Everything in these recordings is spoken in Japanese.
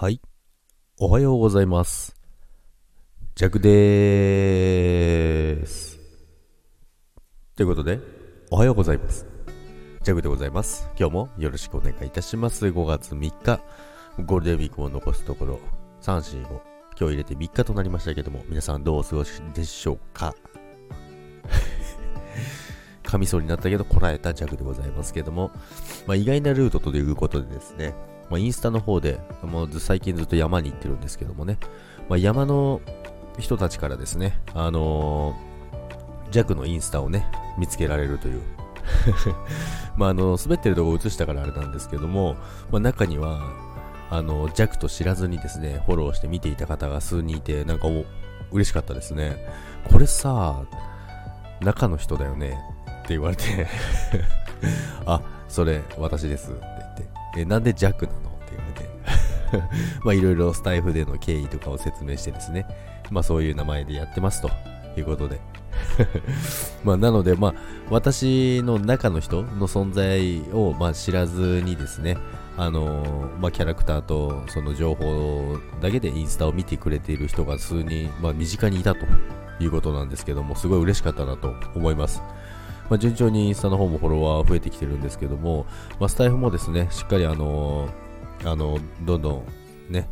はい。おはようございます。ジャクでーす。ということで、おはようございます。ジャクでございます。今日もよろしくお願いいたします。5月3日、ゴールデンウィークを残すところ、3、4、5、今日入れて3日となりましたけども、皆さんどうお過ごしでしょうか？噛みそうになったけど、こらえたジャクでございますけども、まあ、意外なルートということでですね、まあ、インスタの方で、もう最近ずっと山に行ってるんですけどもね、まあ、山の人たちからですね、あのー、ジャクのインスタをね、見つけられるという。まあ、あの、滑ってるとこ映したからあれなんですけども、まあ、中には、あの、ジャクと知らずにですね、フォローして見ていた方が数人いて、なんかお、嬉しかったですね。これさ、中の人だよねって言われて あ、それ私です、え、なんでジャックなの？って言われて、まあいろいろスタイフでの経緯とかを説明してですね、まあそういう名前でやってますということで。まあなので、まあ私の中の人の存在をまあ知らずにですね、あのー、まあキャラクターとその情報だけでインスタを見てくれている人が数人、まあ身近にいたということなんですけども、すごい嬉しかったなと思います。まあ、順調にインスタの方もフォロワー増えてきてるんですけども、まあ、スタイフもですね、しっかりあのー、あの、どんどんね、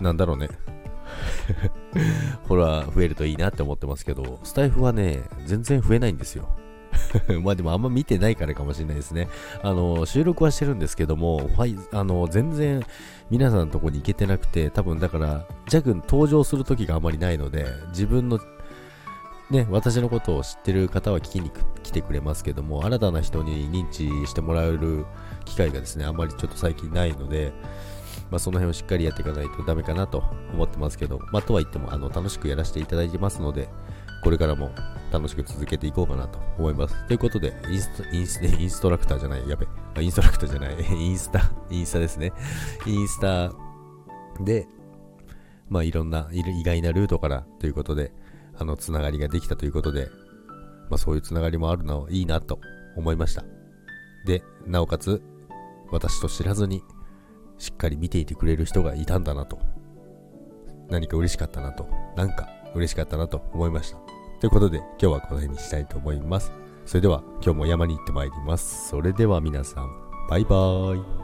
なんだろうね、フォロワー増えるといいなって思ってますけど、スタイフはね、全然増えないんですよ。まあでもあんま見てないからかもしれないですね。あの、収録はしてるんですけども、はい、あの、全然皆さんのとこに行けてなくて、多分だから、ジャグ登場する時があまりないので、自分のね、私のことを知ってる方は聞きに来てくれますけども、新たな人に認知してもらえる機会がですね、あまりちょっと最近ないので、まあ、その辺をしっかりやっていかないとダメかなと思ってますけど、まあ、とは言ってもあの楽しくやらせていただいてますので、これからも楽しく続けていこうかなと思います。ということで、インストインスインストラクターじゃない、やべ、インストラクターじゃない、インスタ、インスタですね。インスタで、まあいろんな意外なルートからということで、あの、つながりができたということで、まあそういうつながりもあるのいいなと思いました。で、なおかつ、私と知らずに、しっかり見ていてくれる人がいたんだなと。何か嬉しかったなと。なんか嬉しかったなと思いました。ということで、今日はこの辺にしたいと思います。それでは、今日も山に行ってまいります。それでは皆さん、バイバーイ。